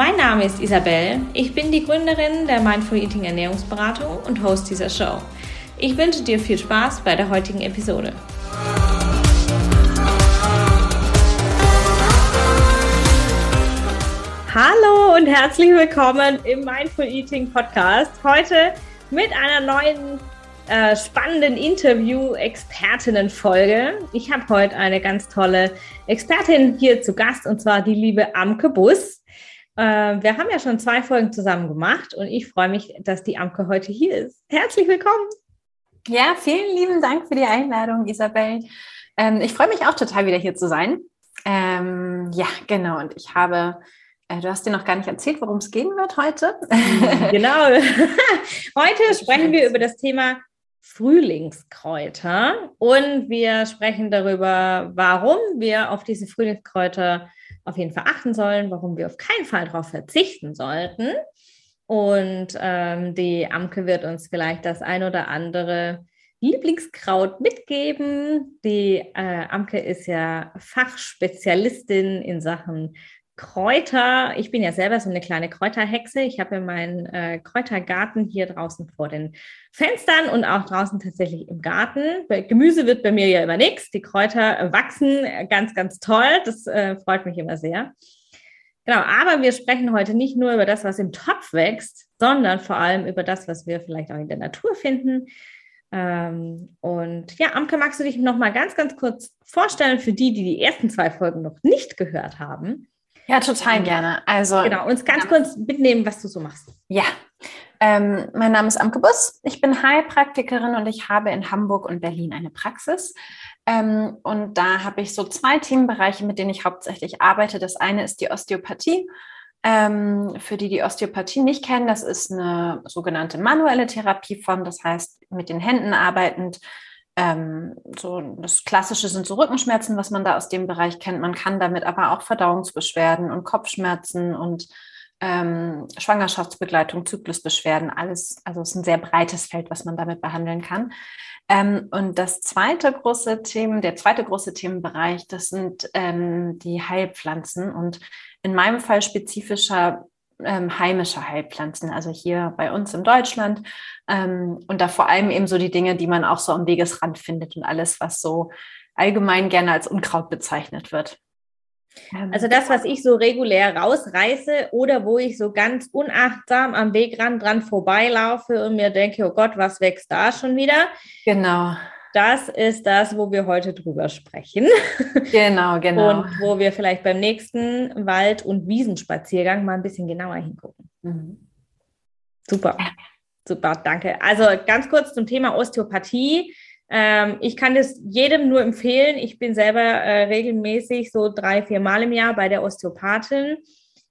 Mein Name ist Isabel, ich bin die Gründerin der Mindful Eating Ernährungsberatung und Host dieser Show. Ich wünsche dir viel Spaß bei der heutigen Episode. Hallo und herzlich willkommen im Mindful Eating Podcast. Heute mit einer neuen äh, spannenden Interview-Expertinnen-Folge. Ich habe heute eine ganz tolle Expertin hier zu Gast und zwar die liebe Amke Bus. Äh, wir haben ja schon zwei Folgen zusammen gemacht und ich freue mich, dass die Amke heute hier ist. Herzlich willkommen. Ja, vielen lieben Dank für die Einladung, Isabel. Ähm, ich freue mich auch total wieder hier zu sein. Ähm, ja, genau. Und ich habe, äh, du hast dir noch gar nicht erzählt, worum es gehen wird heute. genau. heute sprechen wir über das Thema Frühlingskräuter und wir sprechen darüber, warum wir auf diese Frühlingskräuter auf jeden Fall achten sollen, warum wir auf keinen Fall darauf verzichten sollten. Und ähm, die Amke wird uns vielleicht das ein oder andere Lieblingskraut mitgeben. Die äh, Amke ist ja Fachspezialistin in Sachen Kräuter. Ich bin ja selber so eine kleine Kräuterhexe. Ich habe ja meinen äh, Kräutergarten hier draußen vor den Fenstern und auch draußen tatsächlich im Garten. Gemüse wird bei mir ja immer nichts. Die Kräuter wachsen ganz, ganz toll. Das äh, freut mich immer sehr. Genau, aber wir sprechen heute nicht nur über das, was im Topf wächst, sondern vor allem über das, was wir vielleicht auch in der Natur finden. Ähm, und ja, Amke, magst du dich noch mal ganz, ganz kurz vorstellen für die, die die ersten zwei Folgen noch nicht gehört haben? Ja, total gerne. Also genau, uns ganz kurz mitnehmen, was du so machst. Ja, ähm, mein Name ist Amke Bus. Ich bin Heilpraktikerin und ich habe in Hamburg und Berlin eine Praxis. Ähm, und da habe ich so zwei Themenbereiche, mit denen ich hauptsächlich arbeite. Das eine ist die Osteopathie. Ähm, für die die Osteopathie nicht kennen, das ist eine sogenannte manuelle Therapieform, das heißt mit den Händen arbeitend ähm, so das Klassische sind so Rückenschmerzen, was man da aus dem Bereich kennt. Man kann damit aber auch Verdauungsbeschwerden und Kopfschmerzen und ähm, Schwangerschaftsbegleitung, Zyklusbeschwerden, alles, also es ist ein sehr breites Feld, was man damit behandeln kann. Ähm, und das zweite große Thema, der zweite große Themenbereich, das sind ähm, die Heilpflanzen und in meinem Fall spezifischer ähm, heimische Heilpflanzen, also hier bei uns in Deutschland. Ähm, und da vor allem eben so die Dinge, die man auch so am Wegesrand findet und alles, was so allgemein gerne als Unkraut bezeichnet wird. Ähm, also das, was ich so regulär rausreiße oder wo ich so ganz unachtsam am Wegrand dran vorbeilaufe und mir denke, oh Gott, was wächst da schon wieder? Genau. Das ist das, wo wir heute drüber sprechen. Genau, genau. Und wo wir vielleicht beim nächsten Wald- und Wiesenspaziergang mal ein bisschen genauer hingucken. Mhm. Super. Super, danke. Also ganz kurz zum Thema Osteopathie. Ähm, ich kann das jedem nur empfehlen. Ich bin selber äh, regelmäßig so drei, vier Mal im Jahr bei der Osteopathin.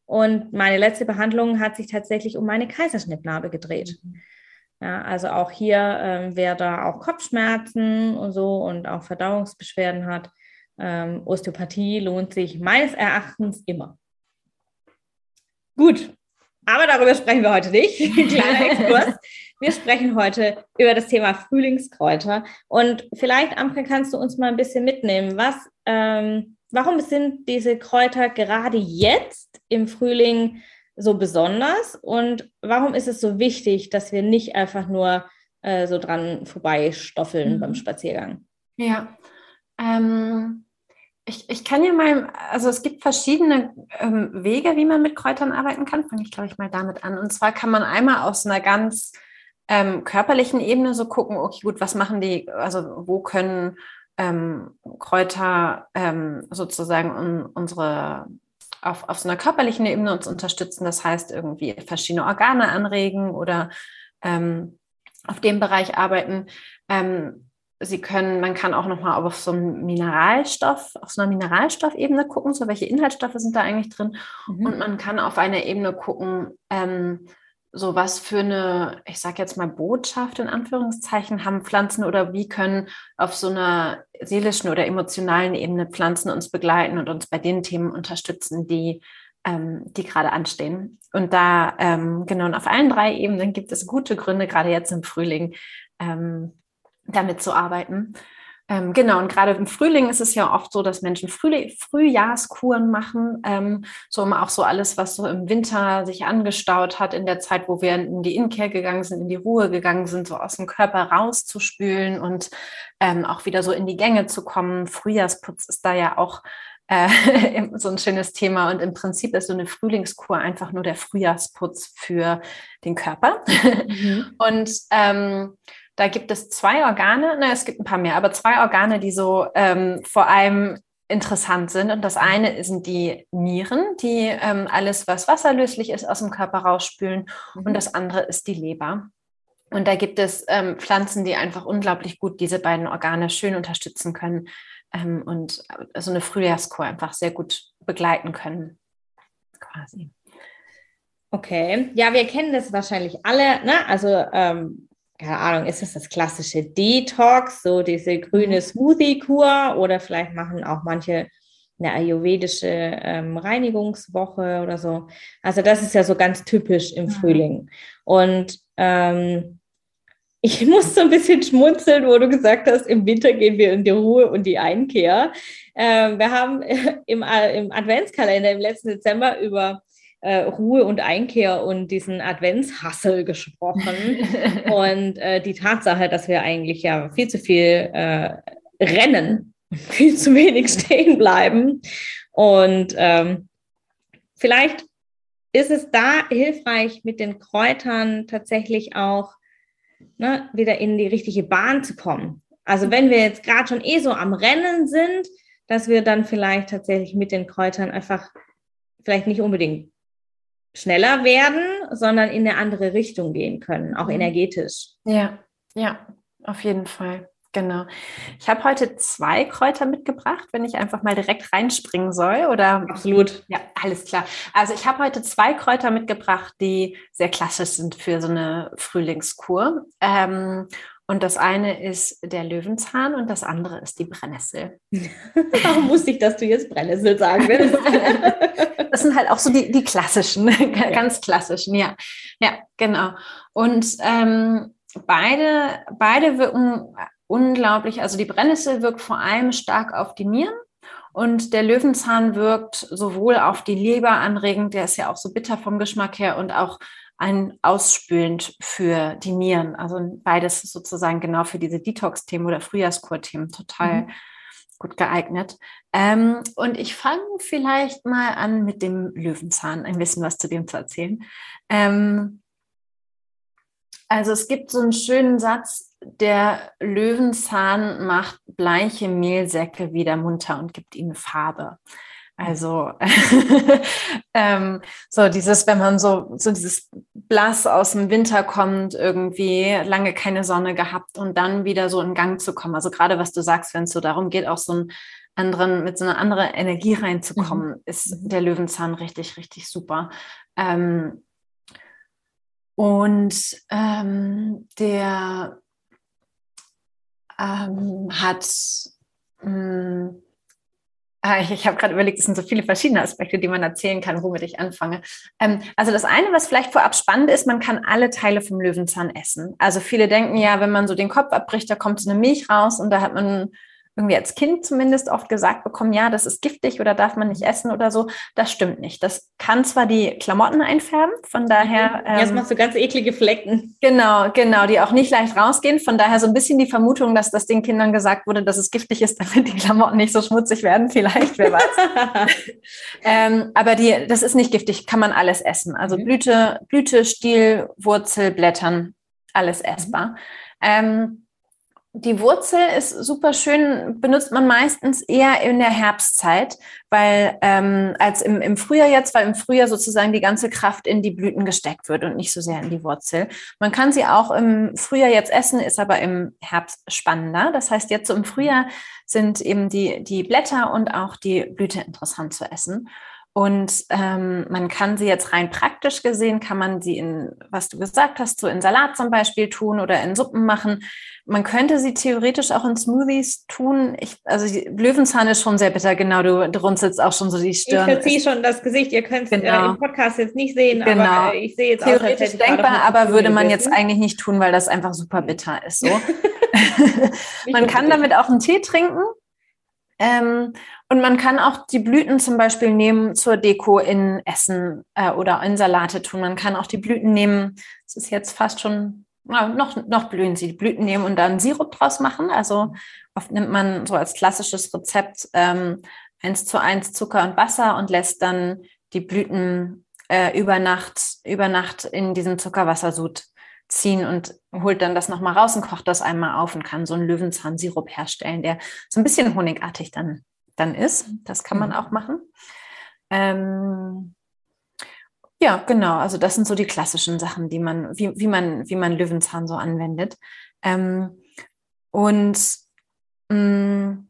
Und meine letzte Behandlung hat sich tatsächlich um meine Kaiserschnittnarbe gedreht. Mhm. Ja, also auch hier, ähm, wer da auch Kopfschmerzen und so und auch Verdauungsbeschwerden hat, ähm, Osteopathie lohnt sich meines Erachtens immer. Gut, aber darüber sprechen wir heute nicht. Kleiner Exkurs. Wir sprechen heute über das Thema Frühlingskräuter. Und vielleicht, Amke, kannst du uns mal ein bisschen mitnehmen. Was, ähm, warum sind diese Kräuter gerade jetzt im Frühling so besonders und warum ist es so wichtig, dass wir nicht einfach nur äh, so dran vorbeistoffeln mhm. beim Spaziergang? Ja, ähm, ich, ich kann ja mal, also es gibt verschiedene ähm, Wege, wie man mit Kräutern arbeiten kann. Fange ich, glaube ich, mal damit an. Und zwar kann man einmal aus einer ganz ähm, körperlichen Ebene so gucken, okay, gut, was machen die, also wo können ähm, Kräuter ähm, sozusagen un, unsere auf, auf so einer körperlichen Ebene uns unterstützen. Das heißt, irgendwie verschiedene Organe anregen oder ähm, auf dem Bereich arbeiten. Ähm, Sie können, man kann auch nochmal auf so einem Mineralstoff, auf so einer Mineralstoffebene gucken, so welche Inhaltsstoffe sind da eigentlich drin. Mhm. Und man kann auf einer Ebene gucken, ähm, so was für eine, ich sage jetzt mal Botschaft in Anführungszeichen haben Pflanzen oder wie können auf so einer seelischen oder emotionalen Ebene Pflanzen uns begleiten und uns bei den Themen unterstützen, die, ähm, die gerade anstehen. Und da, ähm, genau, und auf allen drei Ebenen gibt es gute Gründe, gerade jetzt im Frühling, ähm, damit zu arbeiten. Ähm, genau, und gerade im Frühling ist es ja oft so, dass Menschen Früh Frühjahrskuren machen, ähm, so um auch so alles, was so im Winter sich angestaut hat, in der Zeit, wo wir in die Inkehr gegangen sind, in die Ruhe gegangen sind, so aus dem Körper rauszuspülen und ähm, auch wieder so in die Gänge zu kommen. Frühjahrsputz ist da ja auch äh, so ein schönes Thema. Und im Prinzip ist so eine Frühlingskur einfach nur der Frühjahrsputz für den Körper. Mhm. Und ähm, da gibt es zwei Organe, ne, es gibt ein paar mehr, aber zwei Organe, die so ähm, vor allem interessant sind. Und das eine sind die Nieren, die ähm, alles, was wasserlöslich ist, aus dem Körper rausspülen. Mhm. Und das andere ist die Leber. Und da gibt es ähm, Pflanzen, die einfach unglaublich gut diese beiden Organe schön unterstützen können ähm, und so eine Frühjahrskur einfach sehr gut begleiten können. Quasi. Okay, ja, wir kennen das wahrscheinlich alle. Ne? Also ähm, keine Ahnung, ist es das klassische Detox, so diese grüne mhm. Smoothie-Kur oder vielleicht machen auch manche eine ayurvedische ähm, Reinigungswoche oder so. Also das ist ja so ganz typisch im Frühling. Und ähm, ich muss so ein bisschen schmunzeln, wo du gesagt hast, im Winter gehen wir in die Ruhe und die Einkehr. Ähm, wir haben im, im Adventskalender im letzten Dezember über äh, Ruhe und Einkehr und diesen Adventshassel gesprochen. und äh, die Tatsache, dass wir eigentlich ja viel zu viel äh, rennen, viel zu wenig stehen bleiben. Und ähm, vielleicht ist es da hilfreich, mit den Kräutern tatsächlich auch ne, wieder in die richtige Bahn zu kommen. Also wenn wir jetzt gerade schon eh so am Rennen sind, dass wir dann vielleicht tatsächlich mit den Kräutern einfach vielleicht nicht unbedingt schneller werden, sondern in eine andere Richtung gehen können, auch mhm. energetisch. Ja, ja, auf jeden Fall. Genau. Ich habe heute zwei Kräuter mitgebracht, wenn ich einfach mal direkt reinspringen soll, oder? Absolut. Ja, alles klar. Also ich habe heute zwei Kräuter mitgebracht, die sehr klassisch sind für so eine Frühlingskur. Ähm, und das eine ist der Löwenzahn und das andere ist die Brennnessel. Warum wusste ich, dass du jetzt Brennnessel sagen willst? das sind halt auch so die, die klassischen, ganz klassischen, ja. Ja, genau. Und ähm, beide, beide wirken unglaublich, also die Brennnessel wirkt vor allem stark auf die Nieren und der Löwenzahn wirkt sowohl auf die Leber anregend, der ist ja auch so bitter vom Geschmack her und auch ein ausspülend für die Nieren. Also beides sozusagen genau für diese Detox-Themen oder Frühjahrskur-Themen total mhm. gut geeignet. Ähm, und ich fange vielleicht mal an mit dem Löwenzahn, ein bisschen was zu dem zu erzählen. Ähm, also es gibt so einen schönen Satz, der Löwenzahn macht bleiche Mehlsäcke wieder munter und gibt ihnen Farbe. Also ähm, so dieses, wenn man so, so dieses Blass aus dem Winter kommt, irgendwie lange keine Sonne gehabt und dann wieder so in Gang zu kommen. Also gerade was du sagst, wenn es so darum geht, auch so einen anderen, mit so einer anderen Energie reinzukommen, mhm. ist der Löwenzahn richtig, richtig super. Ähm, und ähm, der ähm, hat mh, Ah, ich, ich habe gerade überlegt, es sind so viele verschiedene Aspekte, die man erzählen kann, womit ich anfange. Ähm, also das eine, was vielleicht vorab spannend ist, man kann alle Teile vom Löwenzahn essen. Also viele denken ja, wenn man so den Kopf abbricht, da kommt so eine Milch raus und da hat man irgendwie als Kind zumindest oft gesagt bekommen, ja, das ist giftig oder darf man nicht essen oder so. Das stimmt nicht. Das kann zwar die Klamotten einfärben, von daher. Ähm, Jetzt machst du ganz eklige Flecken. Genau, genau, die auch nicht leicht rausgehen. Von daher so ein bisschen die Vermutung, dass das den Kindern gesagt wurde, dass es giftig ist, damit die Klamotten nicht so schmutzig werden, vielleicht, wer weiß. ähm, aber die, das ist nicht giftig, kann man alles essen. Also mhm. Blüte, Blüte, Stiel, Wurzel, Blättern, alles essbar. Mhm. Ähm, die Wurzel ist super schön, benutzt man meistens eher in der Herbstzeit, weil ähm, als im, im Frühjahr jetzt, weil im Frühjahr sozusagen die ganze Kraft in die Blüten gesteckt wird und nicht so sehr in die Wurzel. Man kann sie auch im Frühjahr jetzt essen, ist aber im Herbst spannender. Das heißt, jetzt im Frühjahr sind eben die, die Blätter und auch die Blüte interessant zu essen. Und ähm, man kann sie jetzt rein praktisch gesehen, kann man sie in, was du gesagt hast, so in Salat zum Beispiel tun oder in Suppen machen. Man könnte sie theoretisch auch in Smoothies tun. Ich, also Löwenzahn ist schon sehr bitter, genau. Du, du runzelst auch schon so die Stirn. Ich verziehe schon das Gesicht. Ihr könnt es genau. äh, im Podcast jetzt nicht sehen, genau. aber äh, ich sehe jetzt theoretisch aus, denkbar, aber würde man jetzt eigentlich nicht tun, weil das einfach super bitter ist. So. man kann damit auch einen Tee trinken. Ähm, und man kann auch die Blüten zum Beispiel nehmen zur Deko in Essen äh, oder in Salate tun. Man kann auch die Blüten nehmen. Es ist jetzt fast schon, noch, noch blühen sie, die Blüten nehmen und dann Sirup draus machen. Also oft nimmt man so als klassisches Rezept ähm, 1 zu 1 Zucker und Wasser und lässt dann die Blüten äh, über, Nacht, über Nacht in diesem Zuckerwassersud ziehen und holt dann das nochmal raus und kocht das einmal auf und kann so einen Löwenzahnsirup herstellen, der so ein bisschen honigartig dann, dann ist. Das kann man mhm. auch machen. Ähm, ja, genau. Also das sind so die klassischen Sachen, die man, wie, wie man, wie man Löwenzahn so anwendet. Ähm, und mh, mm,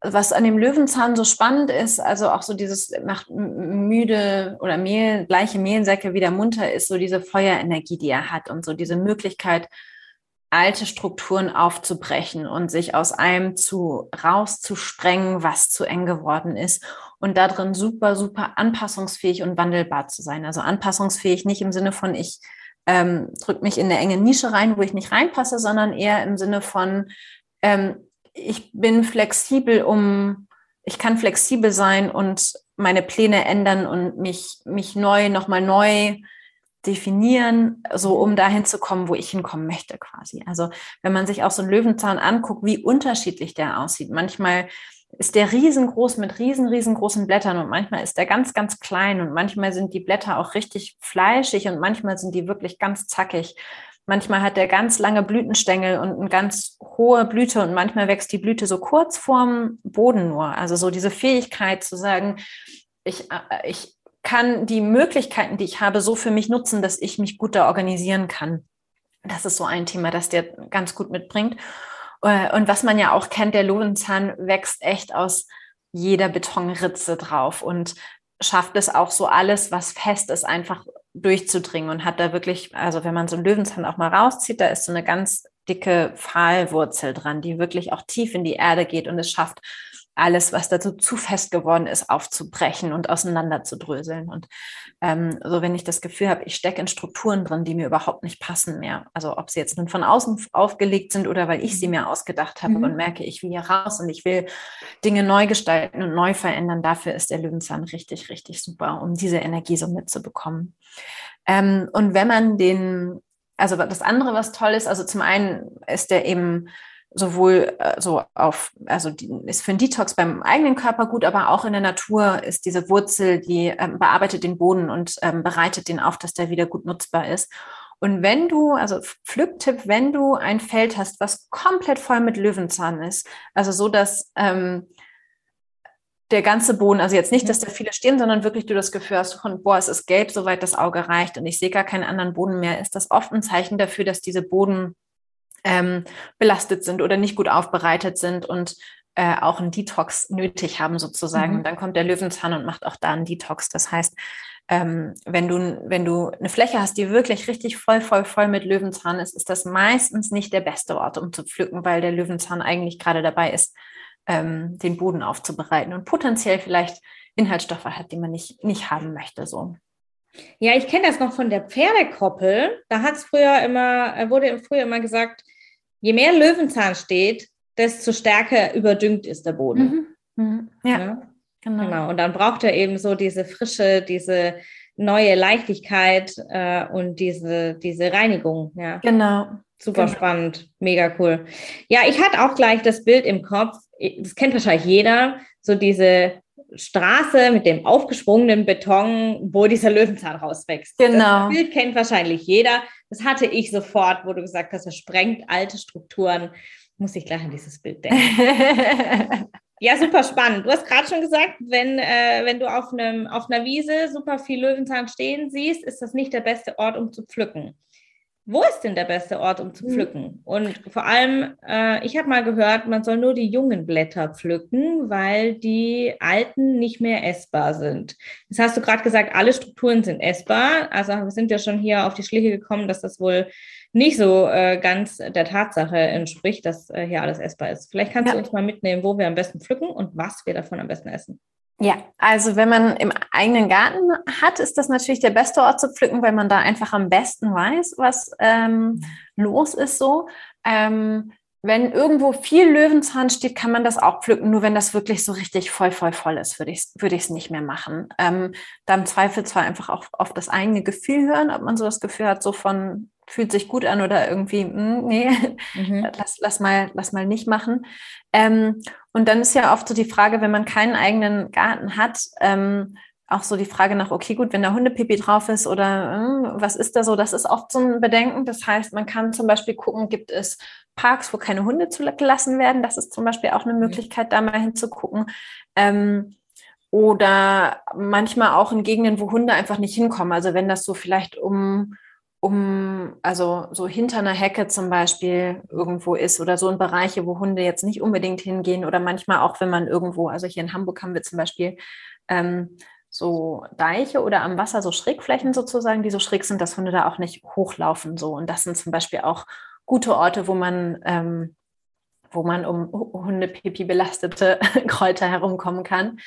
was an dem Löwenzahn so spannend ist, also auch so dieses macht müde oder Mehl, gleiche Mehlsäcke wieder munter ist, so diese Feuerenergie, die er hat und so diese Möglichkeit, alte Strukturen aufzubrechen und sich aus einem zu rauszusprengen, was zu eng geworden ist und darin super, super anpassungsfähig und wandelbar zu sein. Also anpassungsfähig nicht im Sinne von ich ähm, drücke mich in eine enge Nische rein, wo ich nicht reinpasse, sondern eher im Sinne von ähm, ich bin flexibel, um, ich kann flexibel sein und meine Pläne ändern und mich, mich neu, nochmal neu definieren, so um dahin zu kommen, wo ich hinkommen möchte quasi. Also wenn man sich auch so einen Löwenzahn anguckt, wie unterschiedlich der aussieht. Manchmal ist der riesengroß mit riesen, riesengroßen Blättern und manchmal ist der ganz, ganz klein und manchmal sind die Blätter auch richtig fleischig und manchmal sind die wirklich ganz zackig. Manchmal hat der ganz lange Blütenstängel und eine ganz hohe Blüte und manchmal wächst die Blüte so kurz vorm Boden nur. Also so diese Fähigkeit zu sagen, ich, äh, ich kann die Möglichkeiten, die ich habe, so für mich nutzen, dass ich mich gut da organisieren kann. Das ist so ein Thema, das der ganz gut mitbringt. Äh, und was man ja auch kennt, der Löwenzahn wächst echt aus jeder Betonritze drauf und schafft es auch so alles, was fest ist, einfach durchzudringen und hat da wirklich, also wenn man so einen Löwenzahn auch mal rauszieht, da ist so eine ganz dicke Pfahlwurzel dran, die wirklich auch tief in die Erde geht und es schafft, alles, was dazu zu fest geworden ist, aufzubrechen und auseinanderzudröseln. Und ähm, so, wenn ich das Gefühl habe, ich stecke in Strukturen drin, die mir überhaupt nicht passen mehr, also ob sie jetzt nun von außen aufgelegt sind oder weil ich sie mir ausgedacht habe mhm. und merke, ich will hier raus und ich will Dinge neu gestalten und neu verändern, dafür ist der Löwenzahn richtig, richtig super, um diese Energie so mitzubekommen. Ähm, und wenn man den, also das andere, was toll ist, also zum einen ist der eben sowohl so auf, also die, ist für einen Detox beim eigenen Körper gut, aber auch in der Natur ist diese Wurzel, die ähm, bearbeitet den Boden und ähm, bereitet den auf, dass der wieder gut nutzbar ist. Und wenn du, also Pflücktipp, wenn du ein Feld hast, was komplett voll mit Löwenzahn ist, also so, dass ähm, der ganze Boden, also jetzt nicht, dass da viele stehen, sondern wirklich du das Gefühl hast von, boah, es ist gelb, soweit das Auge reicht und ich sehe gar keinen anderen Boden mehr, ist das oft ein Zeichen dafür, dass diese Boden ähm, belastet sind oder nicht gut aufbereitet sind und äh, auch einen Detox nötig haben sozusagen. Mhm. Und dann kommt der Löwenzahn und macht auch da einen Detox. Das heißt, ähm, wenn du, wenn du eine Fläche hast, die wirklich richtig voll, voll, voll mit Löwenzahn ist, ist das meistens nicht der beste Ort, um zu pflücken, weil der Löwenzahn eigentlich gerade dabei ist, ähm, den Boden aufzubereiten und potenziell vielleicht Inhaltsstoffe hat, die man nicht, nicht haben möchte. So. Ja, ich kenne das noch von der Pferdekoppel. Da hat es früher immer, äh, wurde früher immer gesagt, je mehr Löwenzahn steht, desto stärker überdüngt ist der Boden. Mhm. Mhm. Ja, ja, Genau. genau. Und dann braucht er eben so diese Frische, diese neue Leichtigkeit äh, und diese, diese Reinigung. Ja. Genau. Super genau. spannend, mega cool. Ja, ich hatte auch gleich das Bild im Kopf, das kennt wahrscheinlich jeder, so diese Straße mit dem aufgesprungenen Beton, wo dieser Löwenzahn rauswächst. Genau. Das Bild kennt wahrscheinlich jeder. Das hatte ich sofort, wo du gesagt hast, es sprengt alte Strukturen. Muss ich gleich an dieses Bild denken. ja, super spannend. Du hast gerade schon gesagt, wenn, äh, wenn du auf, einem, auf einer Wiese super viel Löwenzahn stehen siehst, ist das nicht der beste Ort, um zu pflücken wo ist denn der beste Ort, um zu mhm. pflücken? Und vor allem, äh, ich habe mal gehört, man soll nur die jungen Blätter pflücken, weil die alten nicht mehr essbar sind. Das hast du gerade gesagt, alle Strukturen sind essbar. Also wir sind ja schon hier auf die Schliche gekommen, dass das wohl nicht so äh, ganz der Tatsache entspricht, dass äh, hier alles essbar ist. Vielleicht kannst ja. du uns mal mitnehmen, wo wir am besten pflücken und was wir davon am besten essen. Ja, also wenn man im eigenen Garten hat, ist das natürlich der beste Ort zu pflücken, weil man da einfach am besten weiß, was ähm, los ist so. Ähm, wenn irgendwo viel Löwenzahn steht, kann man das auch pflücken. Nur wenn das wirklich so richtig voll, voll, voll ist, würde ich es würde nicht mehr machen. Ähm, da im Zweifel zwar einfach auch auf das eigene Gefühl hören, ob man so das Gefühl hat, so von fühlt sich gut an oder irgendwie, mh, hm, nee, mhm. lass, lass, mal, lass mal nicht machen. Ähm, und dann ist ja oft so die Frage, wenn man keinen eigenen Garten hat, ähm, auch so die Frage nach, okay, gut, wenn da Hundepipi drauf ist oder äh, was ist da so, das ist oft so ein Bedenken. Das heißt, man kann zum Beispiel gucken, gibt es Parks, wo keine Hunde zugelassen werden? Das ist zum Beispiel auch eine mhm. Möglichkeit, da mal hinzugucken. Ähm, oder manchmal auch in Gegenden, wo Hunde einfach nicht hinkommen. Also wenn das so vielleicht um um, also so hinter einer Hecke zum Beispiel irgendwo ist oder so in Bereiche, wo Hunde jetzt nicht unbedingt hingehen oder manchmal auch, wenn man irgendwo, also hier in Hamburg haben wir zum Beispiel ähm, so Deiche oder am Wasser so Schrägflächen sozusagen, die so schräg sind, dass Hunde da auch nicht hochlaufen so. Und das sind zum Beispiel auch gute Orte, wo man ähm, wo man um Hundepipi belastete Kräuter herumkommen kann.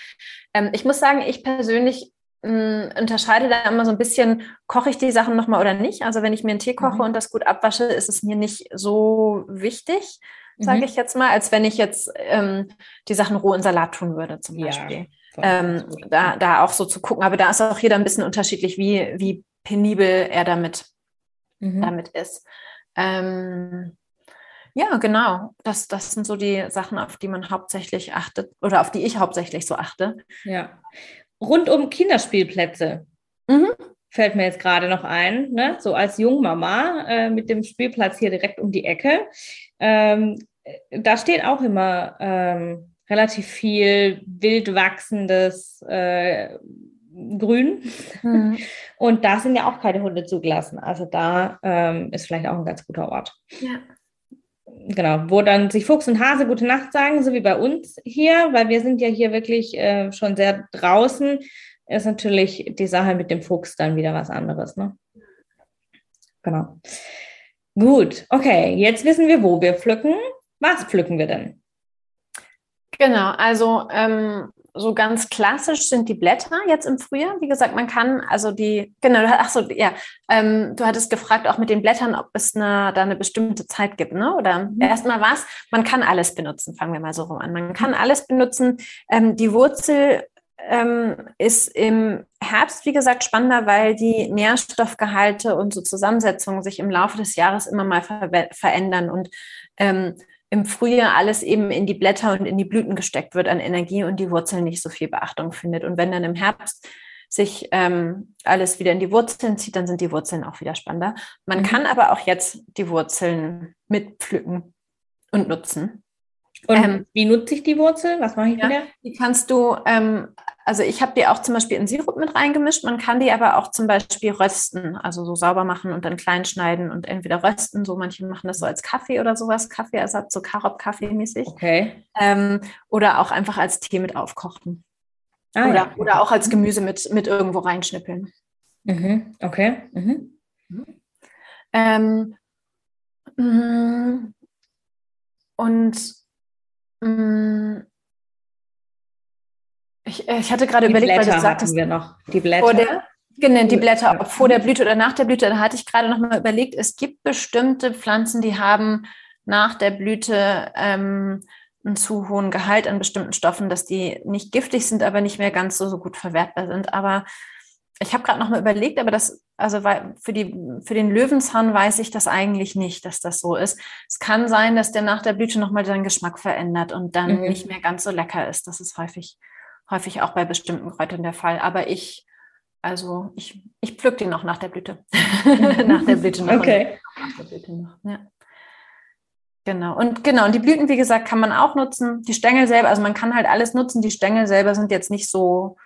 Ähm, ich muss sagen, ich persönlich mh, unterscheide da immer so ein bisschen, koche ich die Sachen nochmal oder nicht. Also wenn ich mir einen Tee koche mhm. und das gut abwasche, ist es mir nicht so wichtig, sage mhm. ich jetzt mal, als wenn ich jetzt ähm, die Sachen roh in Salat tun würde zum Beispiel. Ja, ähm, da, da auch so zu gucken. Aber da ist auch jeder ein bisschen unterschiedlich, wie, wie penibel er damit, mhm. damit ist. Ähm, ja, genau. Das, das sind so die Sachen, auf die man hauptsächlich achtet oder auf die ich hauptsächlich so achte. Ja rund um Kinderspielplätze. Mhm. Fällt mir jetzt gerade noch ein, ne? so als Jungmama äh, mit dem Spielplatz hier direkt um die Ecke. Ähm, da steht auch immer ähm, relativ viel wild wachsendes äh, Grün. Mhm. Und da sind ja auch keine Hunde zugelassen. Also da ähm, ist vielleicht auch ein ganz guter Ort. Ja genau, wo dann sich Fuchs und Hase gute Nacht sagen, so wie bei uns hier, weil wir sind ja hier wirklich äh, schon sehr draußen, ist natürlich die Sache mit dem Fuchs dann wieder was anderes. Ne? Genau. Gut, okay, jetzt wissen wir, wo wir pflücken. Was pflücken wir denn? Genau, also ähm, so ganz klassisch sind die Blätter jetzt im Frühjahr. Wie gesagt, man kann also die, genau, ach so, ja, ähm, du hattest gefragt auch mit den Blättern, ob es eine, da eine bestimmte Zeit gibt, ne? Oder mhm. erstmal was? Man kann alles benutzen, fangen wir mal so rum an. Man kann alles benutzen. Ähm, die Wurzel ähm, ist im Herbst, wie gesagt, spannender, weil die Nährstoffgehalte und so Zusammensetzungen sich im Laufe des Jahres immer mal ver verändern und ähm, im Frühjahr alles eben in die Blätter und in die Blüten gesteckt wird an Energie und die Wurzel nicht so viel Beachtung findet. Und wenn dann im Herbst sich ähm, alles wieder in die Wurzeln zieht, dann sind die Wurzeln auch wieder spannender. Man mhm. kann aber auch jetzt die Wurzeln mitpflücken und nutzen. Und ähm, wie nutze ich die Wurzel? Was mache ich ja, wieder? Die kannst du, ähm, also ich habe die auch zum Beispiel in Sirup mit reingemischt. Man kann die aber auch zum Beispiel rösten, also so sauber machen und dann klein schneiden und entweder rösten. So manche machen das so als Kaffee oder sowas, Kaffeeersatz, so Karob-Kaffee mäßig. Okay. Ähm, oder auch einfach als Tee mit aufkochen. Ah, oder, ja. oder auch als Gemüse mit, mit irgendwo reinschnippeln. Mhm. Okay. Mhm. Ähm, mm, und Mm. Ich, äh, ich hatte gerade überlegt, Blätter weil du sagtest, wir noch. Die Blätter. Vor der, genau, die Blätter ja. vor der Blüte oder nach der Blüte. Da hatte ich gerade noch mal überlegt, es gibt bestimmte Pflanzen, die haben nach der Blüte ähm, einen zu hohen Gehalt an bestimmten Stoffen, dass die nicht giftig sind, aber nicht mehr ganz so, so gut verwertbar sind. Aber ich habe gerade noch mal überlegt, aber das, also für, die, für den Löwenzahn weiß ich das eigentlich nicht, dass das so ist. Es kann sein, dass der nach der Blüte noch mal seinen Geschmack verändert und dann mhm. nicht mehr ganz so lecker ist. Das ist häufig, häufig auch bei bestimmten Kräutern der Fall. Aber ich, also ich, ich pflück die noch nach der Blüte. nach der Blüte noch. Okay. Nach der Blüte noch. Ja. Genau. Und genau, und die Blüten, wie gesagt, kann man auch nutzen. Die Stängel selber, also man kann halt alles nutzen. Die Stängel selber sind jetzt nicht so,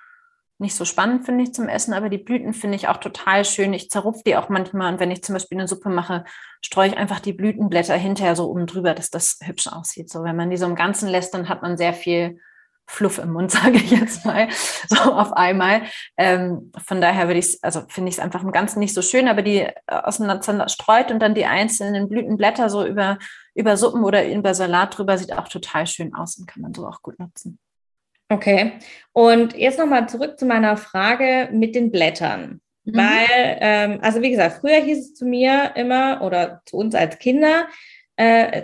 nicht so spannend, finde ich, zum Essen, aber die Blüten finde ich auch total schön. Ich zerrupfe die auch manchmal und wenn ich zum Beispiel eine Suppe mache, streue ich einfach die Blütenblätter hinterher so oben drüber, dass das hübsch aussieht. So, wenn man die so im Ganzen lässt, dann hat man sehr viel Fluff im Mund, sage ich jetzt mal, so auf einmal. Ähm, von daher würde ich also finde ich es einfach im Ganzen nicht so schön, aber die äh, auseinander streut und dann die einzelnen Blütenblätter so über, über Suppen oder über Salat drüber sieht auch total schön aus und kann man so auch gut nutzen. Okay. Und jetzt nochmal zurück zu meiner Frage mit den Blättern. Mhm. Weil, ähm, also wie gesagt, früher hieß es zu mir immer oder zu uns als Kinder, äh,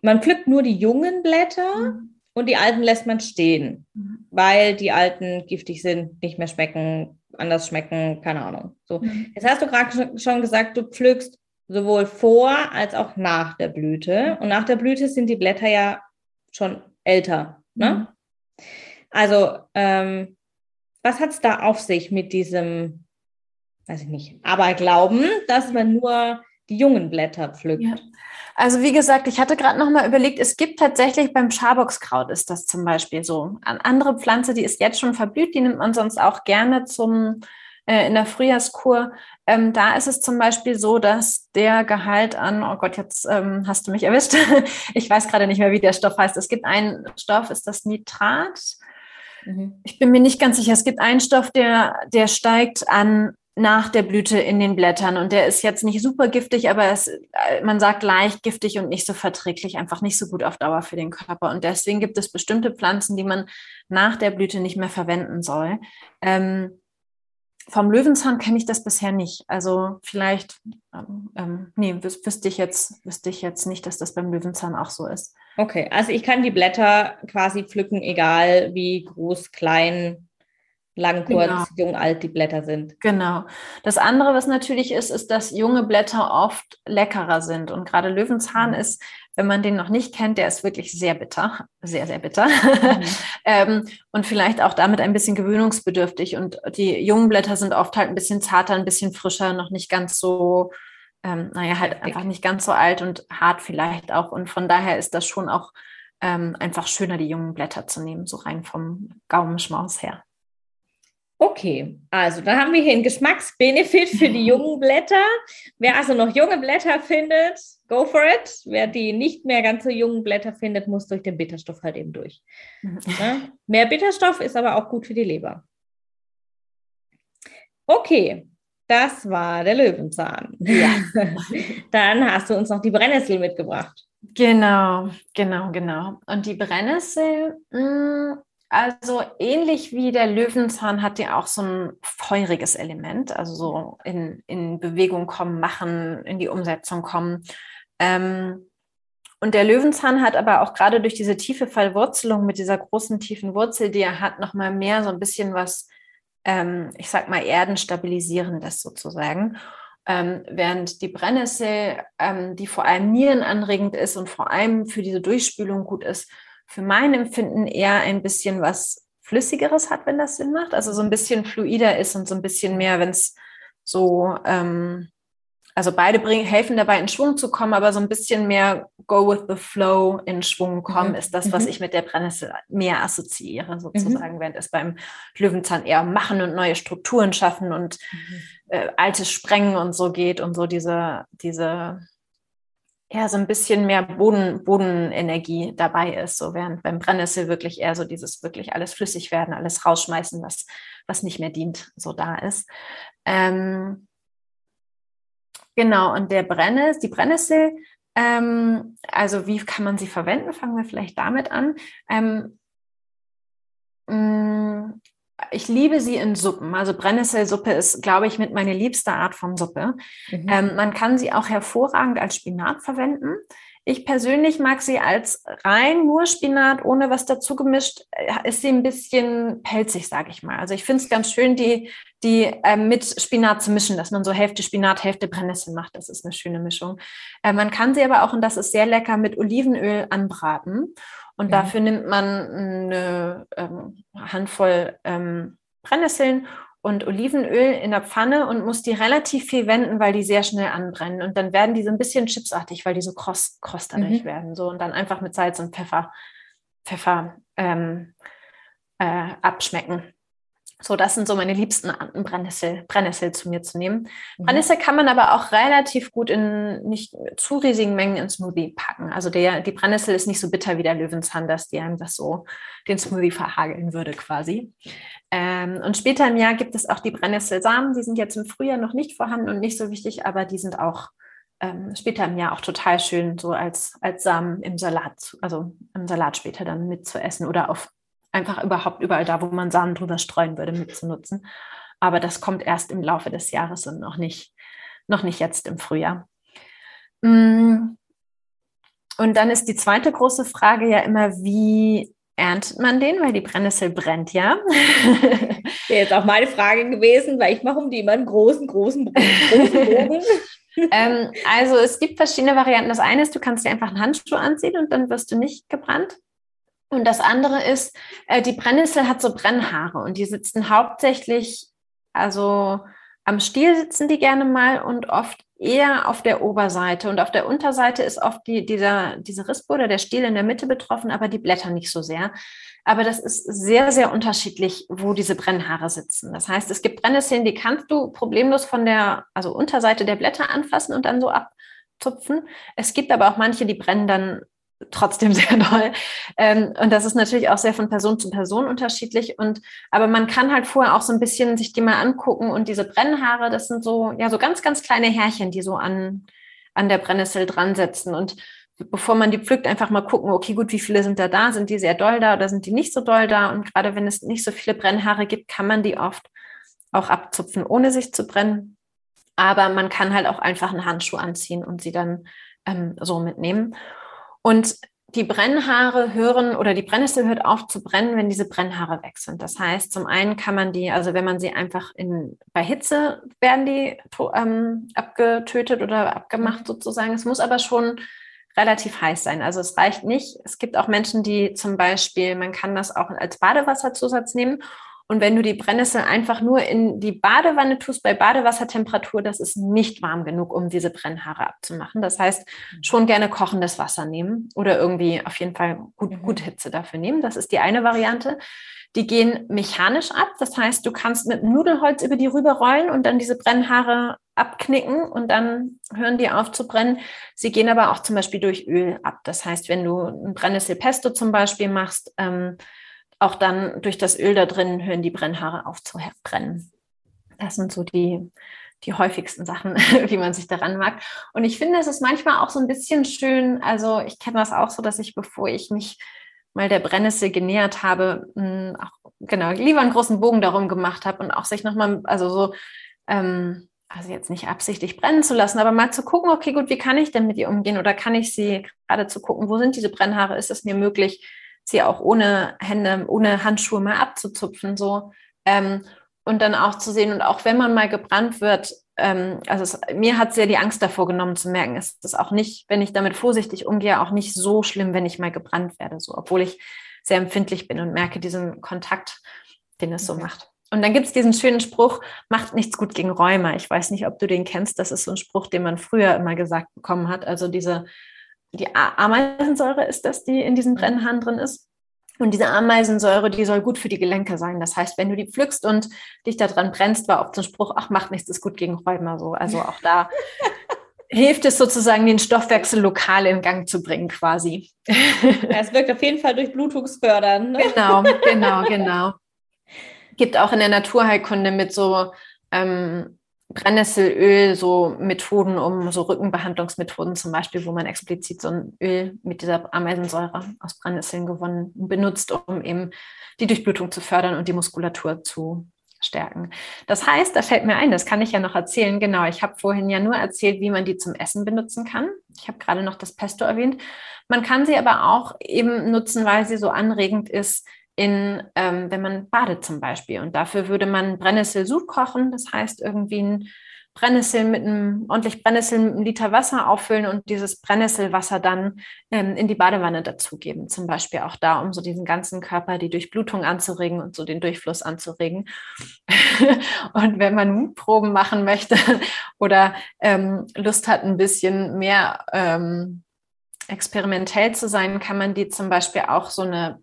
man pflückt nur die jungen Blätter. Mhm und die alten lässt man stehen, mhm. weil die alten giftig sind, nicht mehr schmecken, anders schmecken, keine Ahnung. So. Mhm. Jetzt hast du gerade schon gesagt, du pflückst sowohl vor als auch nach der Blüte. Und nach der Blüte sind die Blätter ja schon älter. Ne? Mhm. Also, ähm, was hat es da auf sich mit diesem, weiß ich nicht, Aberglauben, dass man nur die jungen Blätter pflückt? Ja. Also wie gesagt, ich hatte gerade noch mal überlegt, es gibt tatsächlich beim Schaboxkraut ist das zum Beispiel so. Eine andere Pflanze, die ist jetzt schon verblüht, die nimmt man sonst auch gerne zum äh, in der Frühjahrskur. Ähm, da ist es zum Beispiel so, dass der Gehalt an, oh Gott, jetzt ähm, hast du mich erwischt. ich weiß gerade nicht mehr, wie der Stoff heißt. Es gibt einen Stoff, ist das Nitrat? Mhm. Ich bin mir nicht ganz sicher. Es gibt einen Stoff, der, der steigt an nach der Blüte in den Blättern. Und der ist jetzt nicht super giftig, aber es, äh, man sagt leicht giftig und nicht so verträglich, einfach nicht so gut auf Dauer für den Körper. Und deswegen gibt es bestimmte Pflanzen, die man nach der Blüte nicht mehr verwenden soll. Ähm, vom Löwenzahn kenne ich das bisher nicht. Also vielleicht, ähm, ähm nee, wüs wüsste ich jetzt, wüsste ich jetzt nicht, dass das beim Löwenzahn auch so ist. Okay, also ich kann die Blätter quasi pflücken, egal wie groß, klein, lang, kurz, genau. jung, alt die Blätter sind. Genau. Das andere, was natürlich ist, ist, dass junge Blätter oft leckerer sind. Und gerade Löwenzahn mhm. ist, wenn man den noch nicht kennt, der ist wirklich sehr bitter, sehr, sehr bitter. Mhm. ähm, und vielleicht auch damit ein bisschen gewöhnungsbedürftig. Und die jungen Blätter sind oft halt ein bisschen zarter, ein bisschen frischer, noch nicht ganz so, ähm, naja, halt einfach nicht ganz so alt und hart vielleicht auch. Und von daher ist das schon auch ähm, einfach schöner, die jungen Blätter zu nehmen, so rein vom Gaumenschmaus her. Okay, also da haben wir hier einen Geschmacksbenefit für die jungen Blätter. Wer also noch junge Blätter findet, go for it. Wer die nicht mehr ganz so jungen Blätter findet, muss durch den Bitterstoff halt eben durch. Ja? Mehr Bitterstoff ist aber auch gut für die Leber. Okay, das war der Löwenzahn. Ja. Dann hast du uns noch die Brennnessel mitgebracht. Genau, genau, genau. Und die Brennnessel, mh, mm, also ähnlich wie der Löwenzahn hat die auch so ein feuriges Element, also so in, in Bewegung kommen, machen, in die Umsetzung kommen. Ähm, und der Löwenzahn hat aber auch gerade durch diese tiefe Verwurzelung mit dieser großen tiefen Wurzel, die er hat, nochmal mehr so ein bisschen was, ähm, ich sag mal, Erdenstabilisierendes sozusagen. Ähm, während die Brennnessel, ähm, die vor allem nierenanregend ist und vor allem für diese Durchspülung gut ist, für mein Empfinden eher ein bisschen was Flüssigeres hat, wenn das Sinn macht. Also so ein bisschen fluider ist und so ein bisschen mehr, wenn es so, ähm, also beide bringen, helfen dabei in Schwung zu kommen, aber so ein bisschen mehr Go with the Flow in Schwung kommen, mhm. ist das, was mhm. ich mit der Brennnessel mehr assoziiere, sozusagen, mhm. während es beim Löwenzahn eher machen und neue Strukturen schaffen und mhm. äh, altes sprengen und so geht und so diese, diese ja, so ein bisschen mehr Boden, Bodenenergie dabei ist, so während beim Brennnessel wirklich eher so dieses wirklich alles flüssig werden, alles rausschmeißen, was, was nicht mehr dient, so da ist. Ähm, genau, und der Brennnessel, die Brennnessel, ähm, also wie kann man sie verwenden? Fangen wir vielleicht damit an. Ähm, mm, ich liebe sie in Suppen. Also Brennnesselsuppe ist, glaube ich, mit meine liebste Art von Suppe. Mhm. Ähm, man kann sie auch hervorragend als Spinat verwenden. Ich persönlich mag sie als rein nur Spinat, ohne was dazu gemischt. Äh, ist sie ein bisschen pelzig, sage ich mal. Also ich finde es ganz schön, die, die äh, mit Spinat zu mischen, dass man so Hälfte Spinat, Hälfte Brennnessel macht. Das ist eine schöne Mischung. Äh, man kann sie aber auch, und das ist sehr lecker, mit Olivenöl anbraten. Und ja. dafür nimmt man eine ähm, Handvoll ähm, Brennnesseln und Olivenöl in der Pfanne und muss die relativ viel wenden, weil die sehr schnell anbrennen. Und dann werden die so ein bisschen chipsartig, weil die so kross, krosterig mhm. werden. So und dann einfach mit Salz und Pfeffer, Pfeffer ähm, äh, abschmecken. So, das sind so meine liebsten Arten, Brennnessel, Brennnessel zu mir zu nehmen. Mhm. Brennnessel kann man aber auch relativ gut in nicht zu riesigen Mengen in Smoothie packen. Also der, die Brennnessel ist nicht so bitter wie der Löwenzahn, dass die einem das so den Smoothie verhageln würde quasi. Ähm, und später im Jahr gibt es auch die Brennnesselsamen. Die sind jetzt im Frühjahr noch nicht vorhanden und nicht so wichtig, aber die sind auch ähm, später im Jahr auch total schön, so als, als Samen im Salat, also im Salat später dann mitzuessen oder auf einfach überhaupt überall da, wo man Samen drüber streuen würde, mitzunutzen. Aber das kommt erst im Laufe des Jahres und noch nicht, noch nicht jetzt im Frühjahr. Mm. Und dann ist die zweite große Frage ja immer, wie erntet man den? Weil die Brennnessel brennt ja. Wäre jetzt auch meine Frage gewesen, weil ich mache um die immer einen großen, großen, großen Bogen. ähm, also es gibt verschiedene Varianten. Das eine ist, du kannst dir einfach einen Handschuh anziehen und dann wirst du nicht gebrannt. Und das andere ist, äh, die Brennnessel hat so Brennhaare und die sitzen hauptsächlich, also am Stiel sitzen die gerne mal und oft eher auf der Oberseite. Und auf der Unterseite ist oft die, dieser, diese Rispe oder der Stiel in der Mitte betroffen, aber die Blätter nicht so sehr. Aber das ist sehr, sehr unterschiedlich, wo diese Brennhaare sitzen. Das heißt, es gibt Brennnesseln, die kannst du problemlos von der, also Unterseite der Blätter anfassen und dann so abzupfen. Es gibt aber auch manche, die brennen dann trotzdem sehr doll. Ähm, und das ist natürlich auch sehr von Person zu Person unterschiedlich. Und aber man kann halt vorher auch so ein bisschen sich die mal angucken und diese Brennhaare, das sind so, ja, so ganz, ganz kleine Härchen, die so an, an der Brennnessel dran setzen. Und bevor man die pflückt, einfach mal gucken, okay, gut, wie viele sind da da? Sind die sehr doll da oder sind die nicht so doll da? Und gerade wenn es nicht so viele Brennhaare gibt, kann man die oft auch abzupfen, ohne sich zu brennen. Aber man kann halt auch einfach einen Handschuh anziehen und sie dann ähm, so mitnehmen. Und die Brennhaare hören oder die Brennnessel hört auf zu brennen, wenn diese Brennhaare weg sind. Das heißt, zum einen kann man die, also wenn man sie einfach in, bei Hitze werden die ähm, abgetötet oder abgemacht mhm. sozusagen. Es muss aber schon relativ heiß sein. Also es reicht nicht. Es gibt auch Menschen, die zum Beispiel, man kann das auch als Badewasserzusatz nehmen und wenn du die Brennnessel einfach nur in die Badewanne tust bei Badewassertemperatur, das ist nicht warm genug, um diese Brennhaare abzumachen. Das heißt, mhm. schon gerne kochendes Wasser nehmen oder irgendwie auf jeden Fall gut, mhm. gut Hitze dafür nehmen. Das ist die eine Variante. Die gehen mechanisch ab. Das heißt, du kannst mit Nudelholz über die rüberrollen und dann diese Brennhaare abknicken und dann hören die auf zu brennen. Sie gehen aber auch zum Beispiel durch Öl ab. Das heißt, wenn du ein Brennnesselpesto zum Beispiel machst, ähm, auch dann durch das Öl da drin hören die Brennhaare auf zu brennen. Das sind so die, die häufigsten Sachen, wie man sich daran mag. Und ich finde, es ist manchmal auch so ein bisschen schön, also ich kenne das auch so, dass ich, bevor ich mich mal der Brennnessel genähert habe, hm, auch genau, lieber einen großen Bogen darum gemacht habe und auch sich nochmal, also so, ähm, also jetzt nicht absichtlich brennen zu lassen, aber mal zu gucken, okay, gut, wie kann ich denn mit ihr umgehen oder kann ich sie gerade zu gucken, wo sind diese Brennhaare, ist es mir möglich, sie auch ohne Hände, ohne Handschuhe mal abzuzupfen, so. Ähm, und dann auch zu sehen, und auch wenn man mal gebrannt wird, ähm, also es, mir hat sehr die Angst davor genommen zu merken, es ist auch nicht, wenn ich damit vorsichtig umgehe, auch nicht so schlimm, wenn ich mal gebrannt werde, so, obwohl ich sehr empfindlich bin und merke diesen Kontakt, den es so okay. macht. Und dann gibt es diesen schönen Spruch, macht nichts gut gegen Rheuma. Ich weiß nicht, ob du den kennst. Das ist so ein Spruch, den man früher immer gesagt bekommen hat. Also diese die Ameisensäure ist das, die in diesem Brennhahn drin ist. Und diese Ameisensäure, die soll gut für die Gelenke sein. Das heißt, wenn du die pflückst und dich daran brennst, war oft so ein Spruch, ach, macht nichts, ist gut gegen Rheuma so. Also auch da hilft es sozusagen, den Stoffwechsel lokal in Gang zu bringen, quasi. Es wirkt auf jeden Fall durchblutungsfördernd. Ne? Genau, genau, genau. Gibt auch in der Naturheilkunde mit so ähm, Brennnesselöl so Methoden, um so Rückenbehandlungsmethoden zum Beispiel, wo man explizit so ein Öl mit dieser Ameisensäure aus Brennnesseln gewonnen benutzt, um eben die Durchblutung zu fördern und die Muskulatur zu stärken. Das heißt, da fällt mir ein, das kann ich ja noch erzählen. Genau, ich habe vorhin ja nur erzählt, wie man die zum Essen benutzen kann. Ich habe gerade noch das Pesto erwähnt. Man kann sie aber auch eben nutzen, weil sie so anregend ist, in, ähm, wenn man badet zum Beispiel. Und dafür würde man Brennnesselsud kochen, das heißt irgendwie ein Brennnesseln mit einem, ordentlich Brennnesseln mit einem Liter Wasser auffüllen und dieses Brennnesselwasser dann ähm, in die Badewanne dazugeben. Zum Beispiel auch da, um so diesen ganzen Körper, die Durchblutung anzuregen und so den Durchfluss anzuregen. und wenn man Mutproben machen möchte oder ähm, Lust hat, ein bisschen mehr ähm, experimentell zu sein, kann man die zum Beispiel auch so eine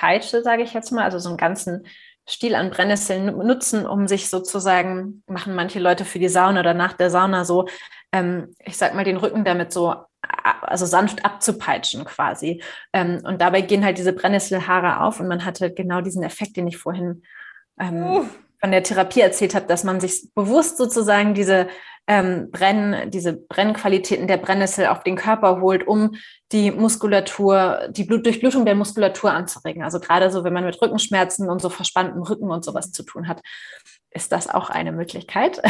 Brennnesselpeitsche, sage ich jetzt mal, also so einen ganzen Stiel an Brennnesseln nutzen, um sich sozusagen, machen manche Leute für die Sauna oder nach der Sauna so, ähm, ich sag mal, den Rücken damit so, also sanft abzupeitschen quasi. Ähm, und dabei gehen halt diese Brennnesselhaare auf und man hatte genau diesen Effekt, den ich vorhin ähm, uh. Von der Therapie erzählt habe, dass man sich bewusst sozusagen diese ähm, Brenn, diese Brennqualitäten der Brennnessel auf den Körper holt, um die Muskulatur, die Blut, Durchblutung der Muskulatur anzuregen. Also gerade so, wenn man mit Rückenschmerzen und so verspanntem Rücken und sowas zu tun hat, ist das auch eine Möglichkeit.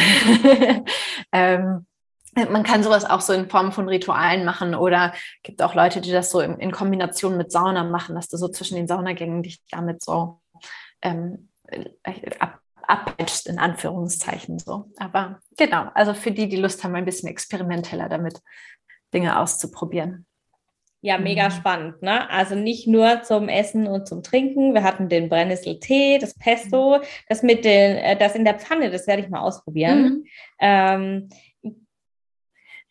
ähm, man kann sowas auch so in Form von Ritualen machen oder gibt auch Leute, die das so in, in Kombination mit Sauna machen, dass du so zwischen den Saunagängen dich damit so ähm, ab, abpeitscht, in Anführungszeichen so. Aber genau, also für die, die Lust haben, ein bisschen experimenteller damit Dinge auszuprobieren. Ja, mega mhm. spannend, ne? Also nicht nur zum Essen und zum Trinken. Wir hatten den Brennnesseltee, das Pesto, mhm. das mit den, äh, das in der Pfanne, das werde ich mal ausprobieren. Mhm. Ähm,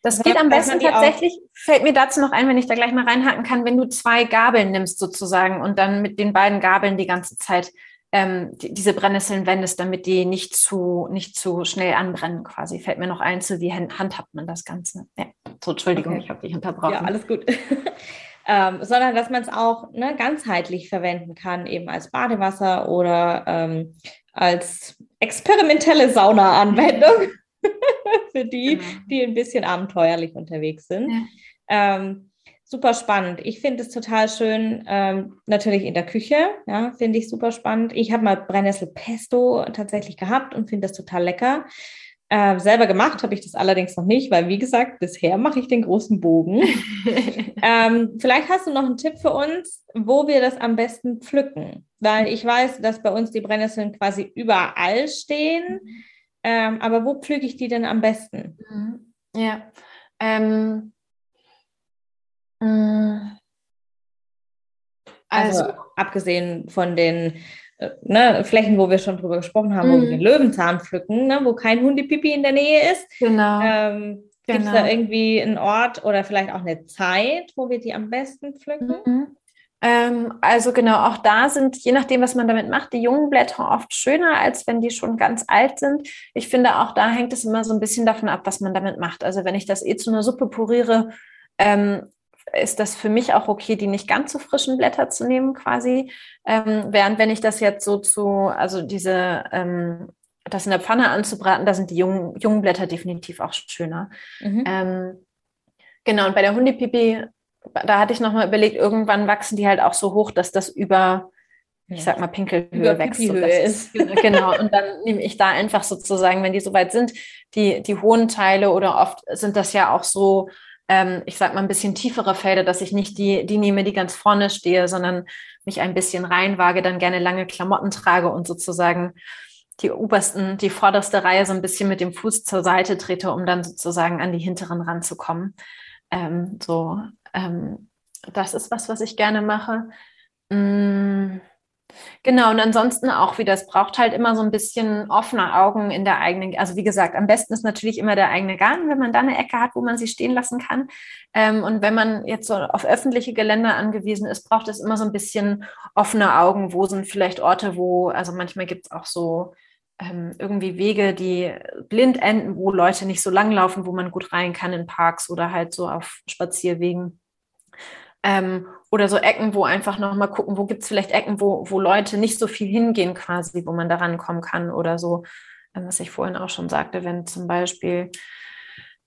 das geht am besten tatsächlich, fällt mir dazu noch ein, wenn ich da gleich mal reinhaken kann, wenn du zwei Gabeln nimmst sozusagen und dann mit den beiden Gabeln die ganze Zeit ähm, die, diese Brennnesseln wendest, damit die nicht zu, nicht zu schnell anbrennen quasi. Fällt mir noch ein, zu wie handhabt man das Ganze. Ja, so, Entschuldigung, okay. ich habe dich unterbrochen. Ja, alles gut. ähm, sondern dass man es auch ne, ganzheitlich verwenden kann, eben als Badewasser oder ähm, als experimentelle Sauna-Anwendung für die, genau. die ein bisschen abenteuerlich unterwegs sind. Ja. Ähm, super spannend. Ich finde es total schön, ähm, natürlich in der Küche, ja, finde ich super spannend. Ich habe mal Brennnessel-Pesto tatsächlich gehabt und finde das total lecker. Äh, selber gemacht habe ich das allerdings noch nicht, weil wie gesagt, bisher mache ich den großen Bogen. ähm, vielleicht hast du noch einen Tipp für uns, wo wir das am besten pflücken, weil ich weiß, dass bei uns die Brennnesseln quasi überall stehen. Ähm, aber wo pflüge ich die denn am besten? Mhm. Ja, ähm. Also, also abgesehen von den äh, ne, Flächen, wo wir schon drüber gesprochen haben, mm. wo wir den Löwenzahn pflücken, ne, wo kein Hundepipi in der Nähe ist. Genau. Ähm, Gibt es genau. da irgendwie einen Ort oder vielleicht auch eine Zeit, wo wir die am besten pflücken? Mhm. Ähm, also genau, auch da sind, je nachdem, was man damit macht, die jungen Blätter oft schöner, als wenn die schon ganz alt sind. Ich finde, auch da hängt es immer so ein bisschen davon ab, was man damit macht. Also wenn ich das eh zu einer Suppe puriere, ähm, ist das für mich auch okay, die nicht ganz so frischen Blätter zu nehmen quasi. Ähm, während wenn ich das jetzt so zu, also diese, ähm, das in der Pfanne anzubraten, da sind die jungen, jungen Blätter definitiv auch schöner. Mhm. Ähm, genau, und bei der Hundepipi, da hatte ich nochmal überlegt, irgendwann wachsen die halt auch so hoch, dass das über, ich sag mal, Pinkelhöhe wächst. Höhe ist. Genau, und dann nehme ich da einfach sozusagen, wenn die soweit sind, die, die hohen Teile oder oft sind das ja auch so ähm, ich sag mal, ein bisschen tiefere Felder, dass ich nicht die, die nehme, die ganz vorne stehe, sondern mich ein bisschen reinwage, dann gerne lange Klamotten trage und sozusagen die obersten, die vorderste Reihe so ein bisschen mit dem Fuß zur Seite trete, um dann sozusagen an die hinteren ranzukommen. Ähm, so, ähm, das ist was, was ich gerne mache. Mm. Genau, und ansonsten auch wieder, es braucht halt immer so ein bisschen offene Augen in der eigenen, also wie gesagt, am besten ist natürlich immer der eigene Garten, wenn man da eine Ecke hat, wo man sie stehen lassen kann. Ähm, und wenn man jetzt so auf öffentliche Geländer angewiesen ist, braucht es immer so ein bisschen offene Augen, wo sind vielleicht Orte, wo, also manchmal gibt es auch so ähm, irgendwie Wege, die blind enden, wo Leute nicht so lang laufen, wo man gut rein kann in Parks oder halt so auf Spazierwegen. Ähm, oder so Ecken, wo einfach nochmal gucken, wo gibt es vielleicht Ecken, wo, wo Leute nicht so viel hingehen quasi, wo man da rankommen kann oder so, ähm, was ich vorhin auch schon sagte, wenn zum Beispiel,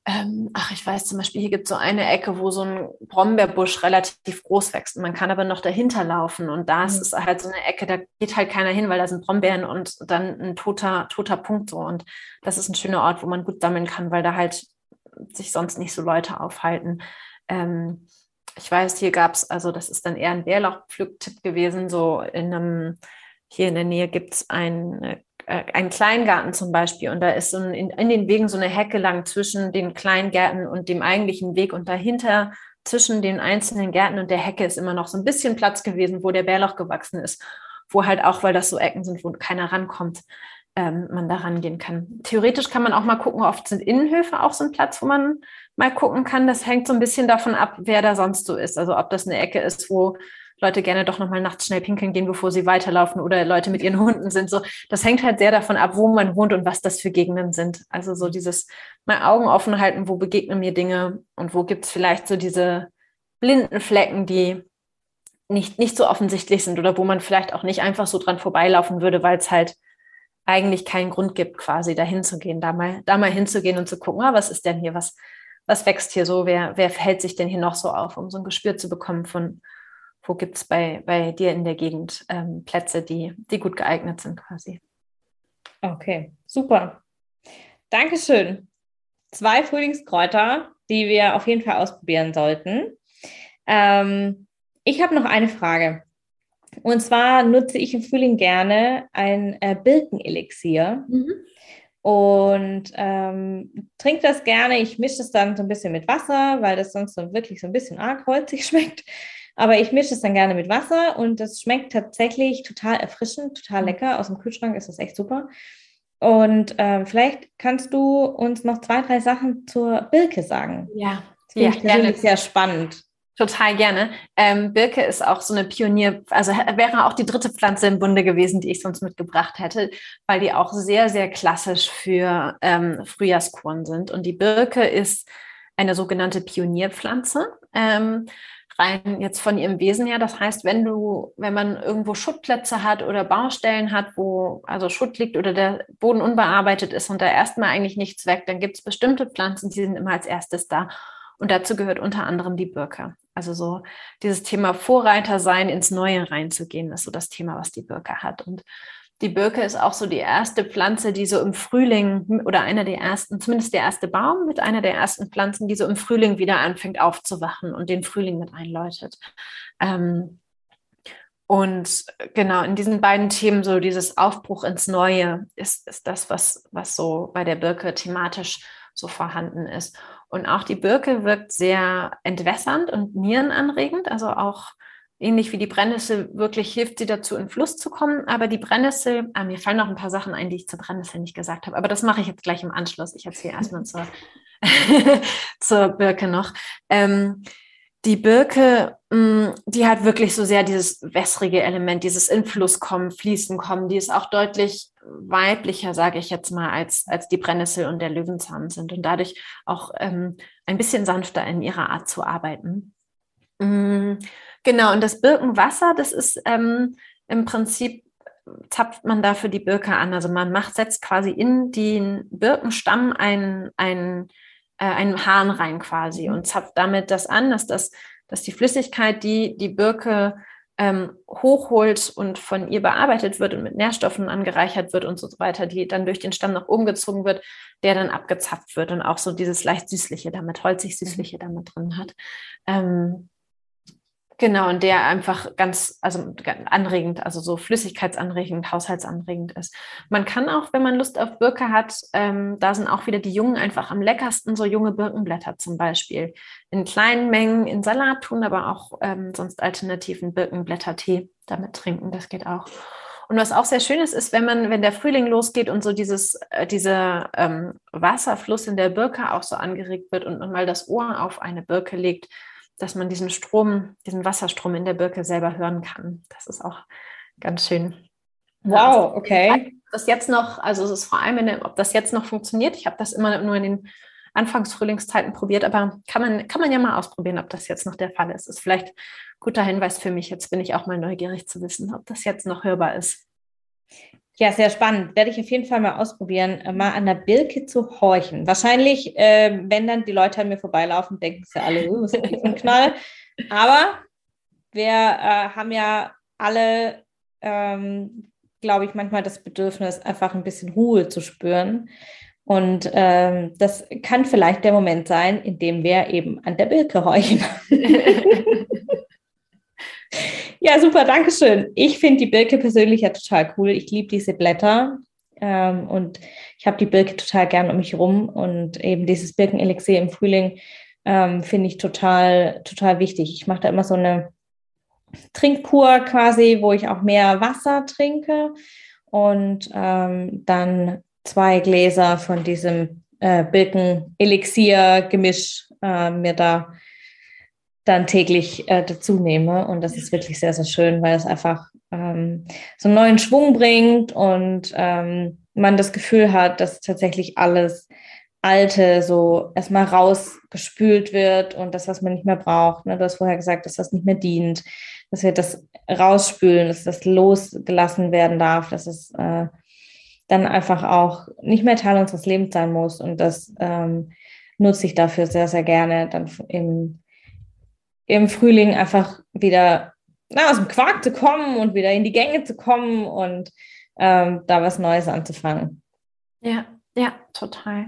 ähm, ach, ich weiß zum Beispiel, hier gibt es so eine Ecke, wo so ein Brombeerbusch relativ groß wächst. Man kann aber noch dahinter laufen und da ist mhm. halt so eine Ecke, da geht halt keiner hin, weil da sind Brombeeren und dann ein toter, toter Punkt so. Und das ist ein schöner Ort, wo man gut sammeln kann, weil da halt sich sonst nicht so Leute aufhalten. Ähm, ich weiß, hier gab es, also das ist dann eher ein Bärlauchpflücktipp gewesen, so in einem, hier in der Nähe gibt es eine äh, einen Kleingarten zum Beispiel. Und da ist so ein, in, in, den Wegen so eine Hecke lang zwischen den Kleingärten und dem eigentlichen Weg. Und dahinter zwischen den einzelnen Gärten und der Hecke ist immer noch so ein bisschen Platz gewesen, wo der Bärlauch gewachsen ist, wo halt auch, weil das so Ecken sind, wo keiner rankommt, ähm, man da rangehen kann. Theoretisch kann man auch mal gucken, oft sind Innenhöfe auch so ein Platz, wo man mal gucken kann. Das hängt so ein bisschen davon ab, wer da sonst so ist. Also ob das eine Ecke ist, wo Leute gerne doch nochmal nachts schnell pinkeln gehen, bevor sie weiterlaufen oder Leute mit ihren Hunden sind. So, das hängt halt sehr davon ab, wo man wohnt und was das für Gegenden sind. Also so dieses mal Augen offen halten, wo begegnen mir Dinge und wo gibt es vielleicht so diese blinden Flecken, die nicht, nicht so offensichtlich sind oder wo man vielleicht auch nicht einfach so dran vorbeilaufen würde, weil es halt eigentlich keinen Grund gibt, quasi dahin zu gehen, da mal, da mal hinzugehen und zu gucken, ah, was ist denn hier, was, was wächst hier so, wer, wer verhält sich denn hier noch so auf, um so ein Gespür zu bekommen von, wo gibt es bei, bei dir in der Gegend ähm, Plätze, die, die gut geeignet sind quasi. Okay, super. Dankeschön. Zwei Frühlingskräuter, die wir auf jeden Fall ausprobieren sollten. Ähm, ich habe noch eine Frage. Und zwar nutze ich im Frühling gerne ein äh, Birkenelixier. Mhm. Und ähm, trinke das gerne. Ich mische es dann so ein bisschen mit Wasser, weil das sonst so wirklich so ein bisschen arg holzig schmeckt. Aber ich mische es dann gerne mit Wasser und das schmeckt tatsächlich total erfrischend, total mhm. lecker. Aus dem Kühlschrank ist das echt super. Und ähm, vielleicht kannst du uns noch zwei, drei Sachen zur Birke sagen. Ja, das finde ja, ich persönlich sehr spannend. Total gerne. Ähm, Birke ist auch so eine Pionier, also wäre auch die dritte Pflanze im Bunde gewesen, die ich sonst mitgebracht hätte, weil die auch sehr, sehr klassisch für ähm, Frühjahrskuren sind. Und die Birke ist eine sogenannte Pionierpflanze. Ähm, rein jetzt von ihrem Wesen her. Das heißt, wenn du, wenn man irgendwo Schuttplätze hat oder Baustellen hat, wo also Schutt liegt oder der Boden unbearbeitet ist und da erstmal eigentlich nichts weg, dann gibt es bestimmte Pflanzen, die sind immer als erstes da. Und dazu gehört unter anderem die Birke. Also so dieses Thema Vorreiter sein, ins Neue reinzugehen, ist so das Thema, was die Birke hat. Und die Birke ist auch so die erste Pflanze, die so im Frühling oder einer der ersten, zumindest der erste Baum mit einer der ersten Pflanzen, die so im Frühling wieder anfängt aufzuwachen und den Frühling mit einläutet. Ähm, und genau in diesen beiden Themen, so dieses Aufbruch ins Neue, ist, ist das, was, was so bei der Birke thematisch so vorhanden ist. Und auch die Birke wirkt sehr entwässernd und nierenanregend, also auch ähnlich wie die Brennnessel wirklich hilft sie dazu, in Fluss zu kommen. Aber die Brennnessel, ah, mir fallen noch ein paar Sachen ein, die ich zur Brennnessel nicht gesagt habe, aber das mache ich jetzt gleich im Anschluss. Ich erzähle erstmal zur, zur Birke noch. Ähm, die Birke, mm, die hat wirklich so sehr dieses wässrige Element, dieses in Fluss kommen, fließen kommen. Die ist auch deutlich weiblicher, sage ich jetzt mal, als, als die Brennnessel und der Löwenzahn sind und dadurch auch ähm, ein bisschen sanfter in ihrer Art zu arbeiten. Mhm. Genau, und das Birkenwasser, das ist ähm, im Prinzip, zapft man dafür die Birke an. Also man macht, setzt quasi in den Birkenstamm einen, einen, äh, einen Hahn rein quasi mhm. und zapft damit das an, dass, das, dass die Flüssigkeit, die die Birke ähm, hochholt und von ihr bearbeitet wird und mit Nährstoffen angereichert wird und so weiter, die dann durch den Stamm nach oben gezogen wird, der dann abgezapft wird und auch so dieses leicht süßliche damit, holzig süßliche damit drin hat. Ähm, Genau, und der einfach ganz, also anregend, also so flüssigkeitsanregend, haushaltsanregend ist. Man kann auch, wenn man Lust auf Birke hat, ähm, da sind auch wieder die Jungen einfach am leckersten, so junge Birkenblätter zum Beispiel. In kleinen Mengen in Salat tun, aber auch ähm, sonst alternativen Birkenblättertee damit trinken, das geht auch. Und was auch sehr schön ist, ist, wenn man, wenn der Frühling losgeht und so dieses, äh, dieser ähm, Wasserfluss in der Birke auch so angeregt wird und man mal das Ohr auf eine Birke legt, dass man diesen Strom, diesen Wasserstrom in der Birke selber hören kann. Das ist auch ganz schön. Wow, also, okay. Das jetzt noch, also es ist vor allem, der, ob das jetzt noch funktioniert. Ich habe das immer nur in den Anfangsfrühlingszeiten probiert, aber kann man, kann man ja mal ausprobieren, ob das jetzt noch der Fall ist. Ist vielleicht ein guter Hinweis für mich. Jetzt bin ich auch mal neugierig zu wissen, ob das jetzt noch hörbar ist. Ja, sehr spannend. Werde ich auf jeden Fall mal ausprobieren, äh, mal an der Birke zu horchen. Wahrscheinlich, äh, wenn dann die Leute an mir vorbeilaufen, denken sie alle, uh, was ist ein Knall. Aber wir äh, haben ja alle, ähm, glaube ich, manchmal das Bedürfnis, einfach ein bisschen Ruhe zu spüren. Und ähm, das kann vielleicht der Moment sein, in dem wir eben an der Birke horchen. Ja, super, danke schön. Ich finde die Birke persönlich ja total cool. Ich liebe diese Blätter. Ähm, und ich habe die Birke total gern um mich rum und eben dieses Birkenelixier im Frühling ähm, finde ich total, total wichtig. Ich mache da immer so eine Trinkkur quasi, wo ich auch mehr Wasser trinke und ähm, dann zwei Gläser von diesem äh, Birken-Elixier-Gemisch äh, mir da dann täglich äh, dazu nehme. Und das ist wirklich sehr, sehr schön, weil es einfach ähm, so einen neuen Schwung bringt und ähm, man das Gefühl hat, dass tatsächlich alles Alte so erstmal rausgespült wird und das, was man nicht mehr braucht. Ne? Du hast vorher gesagt, dass das nicht mehr dient, dass wir das rausspülen, dass das losgelassen werden darf, dass es äh, dann einfach auch nicht mehr Teil unseres Lebens sein muss. Und das ähm, nutze ich dafür sehr, sehr gerne, dann im, im Frühling einfach wieder na, aus dem Quark zu kommen und wieder in die Gänge zu kommen und ähm, da was Neues anzufangen. Ja, ja, total.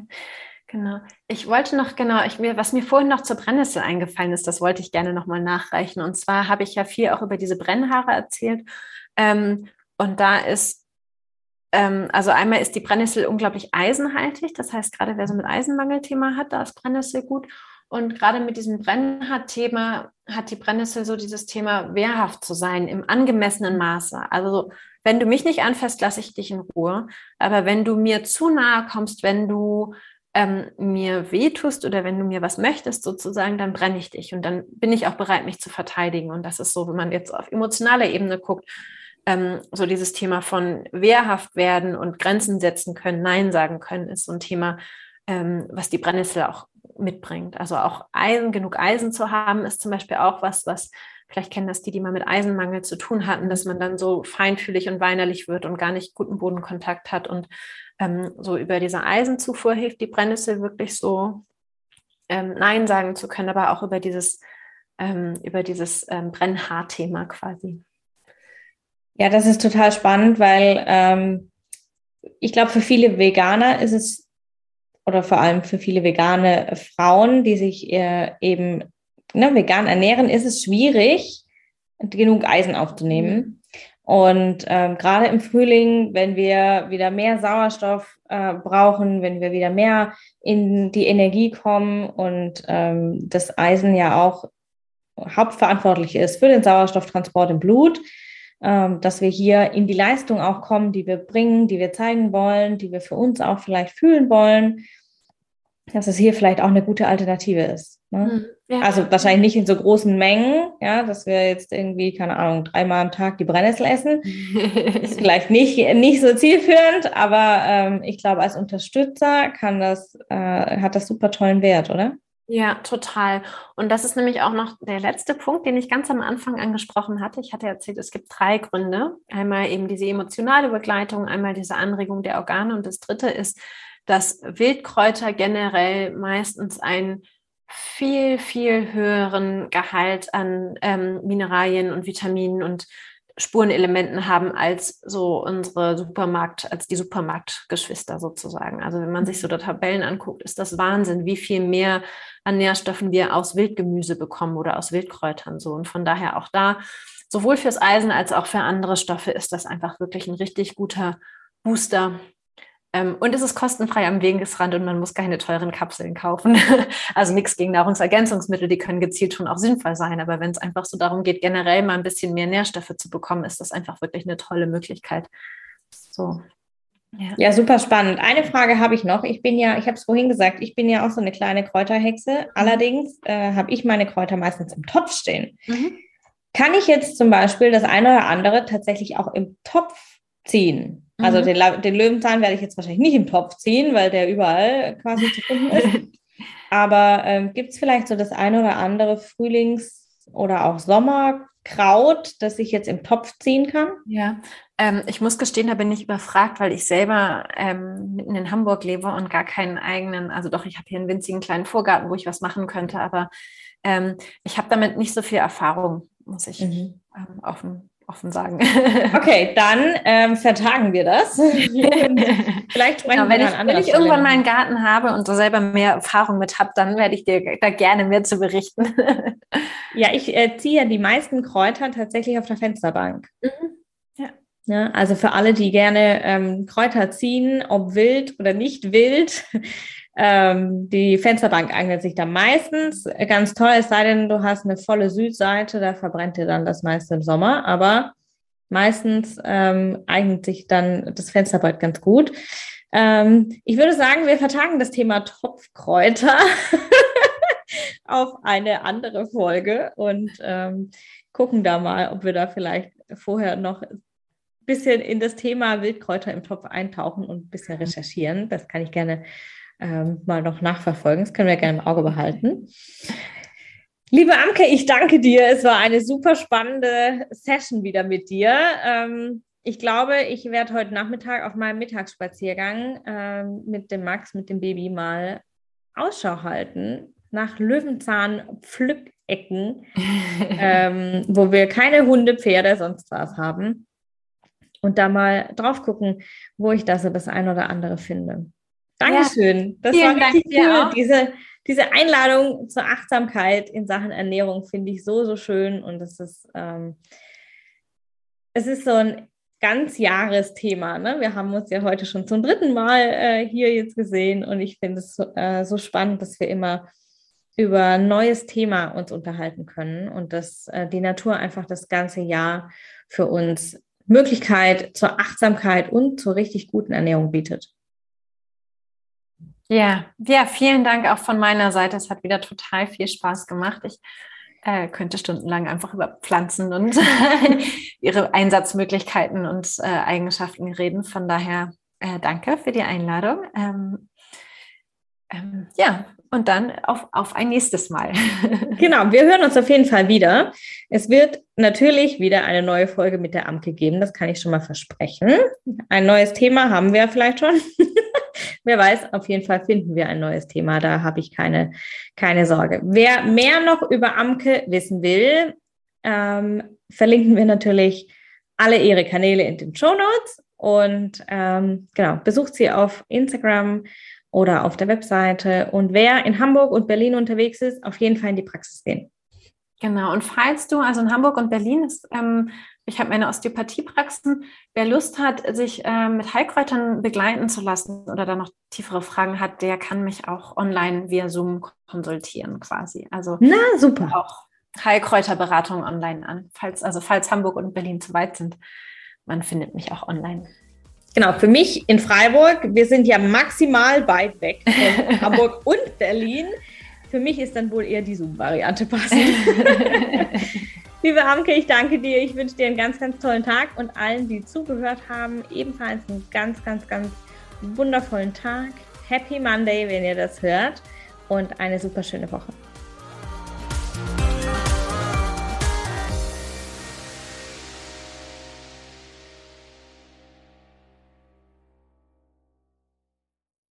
Genau. Ich wollte noch genau, ich, mir, was mir vorhin noch zur Brennnessel eingefallen ist, das wollte ich gerne nochmal nachreichen. Und zwar habe ich ja viel auch über diese Brennhaare erzählt. Ähm, und da ist, ähm, also einmal ist die Brennnessel unglaublich eisenhaltig. Das heißt, gerade wer so mit Eisenmangelthema hat, da ist Brennnessel gut. Und gerade mit diesem Brennhaar-Thema hat die Brennnessel so dieses Thema, wehrhaft zu sein im angemessenen Maße. Also wenn du mich nicht anfasst, lasse ich dich in Ruhe. Aber wenn du mir zu nahe kommst, wenn du ähm, mir wehtust oder wenn du mir was möchtest sozusagen, dann brenne ich dich und dann bin ich auch bereit, mich zu verteidigen. Und das ist so, wenn man jetzt auf emotionaler Ebene guckt, ähm, so dieses Thema von wehrhaft werden und Grenzen setzen können, Nein sagen können, ist so ein Thema, ähm, was die Brennnessel auch mitbringt. Also auch Eisen, genug Eisen zu haben, ist zum Beispiel auch was, was vielleicht kennen das die, die mal mit Eisenmangel zu tun hatten, dass man dann so feinfühlig und weinerlich wird und gar nicht guten Bodenkontakt hat. Und ähm, so über diese Eisenzufuhr hilft die Brennnessel wirklich so ähm, Nein sagen zu können, aber auch über dieses, ähm, über dieses ähm, Brennhaarthema quasi. Ja, das ist total spannend, weil ähm, ich glaube, für viele Veganer ist es oder vor allem für viele vegane Frauen, die sich äh, eben ne, vegan ernähren, ist es schwierig, genug Eisen aufzunehmen. Mhm. Und ähm, gerade im Frühling, wenn wir wieder mehr Sauerstoff äh, brauchen, wenn wir wieder mehr in die Energie kommen und ähm, das Eisen ja auch hauptverantwortlich ist für den Sauerstofftransport im Blut, dass wir hier in die Leistung auch kommen, die wir bringen, die wir zeigen wollen, die wir für uns auch vielleicht fühlen wollen, dass es hier vielleicht auch eine gute Alternative ist. Ne? Hm, ja. Also wahrscheinlich nicht in so großen Mengen, ja, dass wir jetzt irgendwie, keine Ahnung, dreimal am Tag die Brennnessel essen. ist vielleicht nicht, nicht so zielführend, aber ähm, ich glaube, als Unterstützer kann das, äh, hat das super tollen Wert, oder? Ja, total. Und das ist nämlich auch noch der letzte Punkt, den ich ganz am Anfang angesprochen hatte. Ich hatte erzählt, es gibt drei Gründe. Einmal eben diese emotionale Begleitung, einmal diese Anregung der Organe und das dritte ist, dass Wildkräuter generell meistens einen viel, viel höheren Gehalt an ähm, Mineralien und Vitaminen und Spurenelementen haben als so unsere Supermarkt, als die Supermarktgeschwister sozusagen. Also wenn man sich so die Tabellen anguckt, ist das Wahnsinn, wie viel mehr an Nährstoffen wir aus Wildgemüse bekommen oder aus Wildkräutern so. Und von daher auch da, sowohl fürs Eisen als auch für andere Stoffe ist das einfach wirklich ein richtig guter Booster und es ist kostenfrei am Wegesrand und man muss keine teuren Kapseln kaufen. also nichts gegen Nahrungsergänzungsmittel, die können gezielt schon auch sinnvoll sein. Aber wenn es einfach so darum geht, generell mal ein bisschen mehr Nährstoffe zu bekommen, ist das einfach wirklich eine tolle Möglichkeit. So. Ja. ja, super spannend. Eine Frage habe ich noch. Ich bin ja, ich habe es vorhin gesagt, ich bin ja auch so eine kleine Kräuterhexe. Allerdings äh, habe ich meine Kräuter meistens im Topf stehen. Mhm. Kann ich jetzt zum Beispiel das eine oder andere tatsächlich auch im Topf ziehen? Also mhm. den, den, Löwenzahn werde ich jetzt wahrscheinlich nicht im Topf ziehen, weil der überall quasi zu finden ist. Aber ähm, gibt es vielleicht so das eine oder andere Frühlings- oder auch Sommerkraut, das ich jetzt im Topf ziehen kann? Ja, ähm, ich muss gestehen, da bin ich überfragt, weil ich selber ähm, mitten in Hamburg lebe und gar keinen eigenen, also doch, ich habe hier einen winzigen kleinen Vorgarten, wo ich was machen könnte, aber ähm, ich habe damit nicht so viel Erfahrung, muss ich mhm. Ähm, offen offen sagen. Okay, dann ähm, vertagen wir das. Vielleicht sprechen genau, wenn wir ich, Wenn ich irgendwann mal einen Garten habe und so selber mehr Erfahrung mit habe, dann werde ich dir da gerne mehr zu berichten. ja, ich äh, ziehe die meisten Kräuter tatsächlich auf der Fensterbank. Mhm. Ja. Ja, also für alle, die gerne ähm, Kräuter ziehen, ob wild oder nicht wild, ähm, die Fensterbank eignet sich da meistens ganz toll, es sei denn, du hast eine volle Südseite, da verbrennt dir dann das meiste im Sommer, aber meistens ähm, eignet sich dann das Fensterbrett ganz gut. Ähm, ich würde sagen, wir vertagen das Thema Topfkräuter auf eine andere Folge und ähm, gucken da mal, ob wir da vielleicht vorher noch ein bisschen in das Thema Wildkräuter im Topf eintauchen und ein bisschen recherchieren. Das kann ich gerne ähm, mal noch nachverfolgen. Das können wir gerne im Auge behalten. Liebe Amke, ich danke dir. Es war eine super spannende Session wieder mit dir. Ähm, ich glaube, ich werde heute Nachmittag auf meinem Mittagsspaziergang ähm, mit dem Max, mit dem Baby mal Ausschau halten nach Löwenzahn-Pflückecken, ähm, wo wir keine Hunde, Pferde, sonst was haben. Und da mal drauf gucken, wo ich da so das ein oder andere finde. Dankeschön. Das war richtig cool. Diese, diese Einladung zur Achtsamkeit in Sachen Ernährung finde ich so, so schön. Und es ist, ähm, es ist so ein ganz Jahresthema. Ne? Wir haben uns ja heute schon zum dritten Mal äh, hier jetzt gesehen und ich finde es so, äh, so spannend, dass wir immer über ein neues Thema uns unterhalten können und dass äh, die Natur einfach das ganze Jahr für uns Möglichkeit zur Achtsamkeit und zur richtig guten Ernährung bietet. Ja, ja, vielen Dank auch von meiner Seite. Es hat wieder total viel Spaß gemacht. Ich äh, könnte stundenlang einfach über Pflanzen und ihre Einsatzmöglichkeiten und äh, Eigenschaften reden. Von daher äh, danke für die Einladung. Ähm, ähm, ja, und dann auf, auf ein nächstes Mal. genau, wir hören uns auf jeden Fall wieder. Es wird natürlich wieder eine neue Folge mit der Amke geben, das kann ich schon mal versprechen. Ein neues Thema haben wir vielleicht schon. Wer weiß, auf jeden Fall finden wir ein neues Thema, da habe ich keine, keine Sorge. Wer mehr noch über Amke wissen will, ähm, verlinken wir natürlich alle ihre Kanäle in den Show Notes und ähm, genau, besucht sie auf Instagram oder auf der Webseite. Und wer in Hamburg und Berlin unterwegs ist, auf jeden Fall in die Praxis gehen. Genau, und falls du, also in Hamburg und Berlin ist, ähm, ich habe meine Osteopathiepraxen, wer Lust hat, sich ähm, mit Heilkräutern begleiten zu lassen oder da noch tiefere Fragen hat, der kann mich auch online via Zoom konsultieren quasi. Also Na, super. auch Heilkräuterberatung online an, falls, also falls Hamburg und Berlin zu weit sind. Man findet mich auch online. Genau, für mich in Freiburg, wir sind ja maximal weit weg von Hamburg und Berlin. Für mich ist dann wohl eher die Zoom-Variante passend. Liebe Amke, ich danke dir. Ich wünsche dir einen ganz, ganz tollen Tag und allen, die zugehört haben, ebenfalls einen ganz, ganz, ganz wundervollen Tag. Happy Monday, wenn ihr das hört und eine super schöne Woche.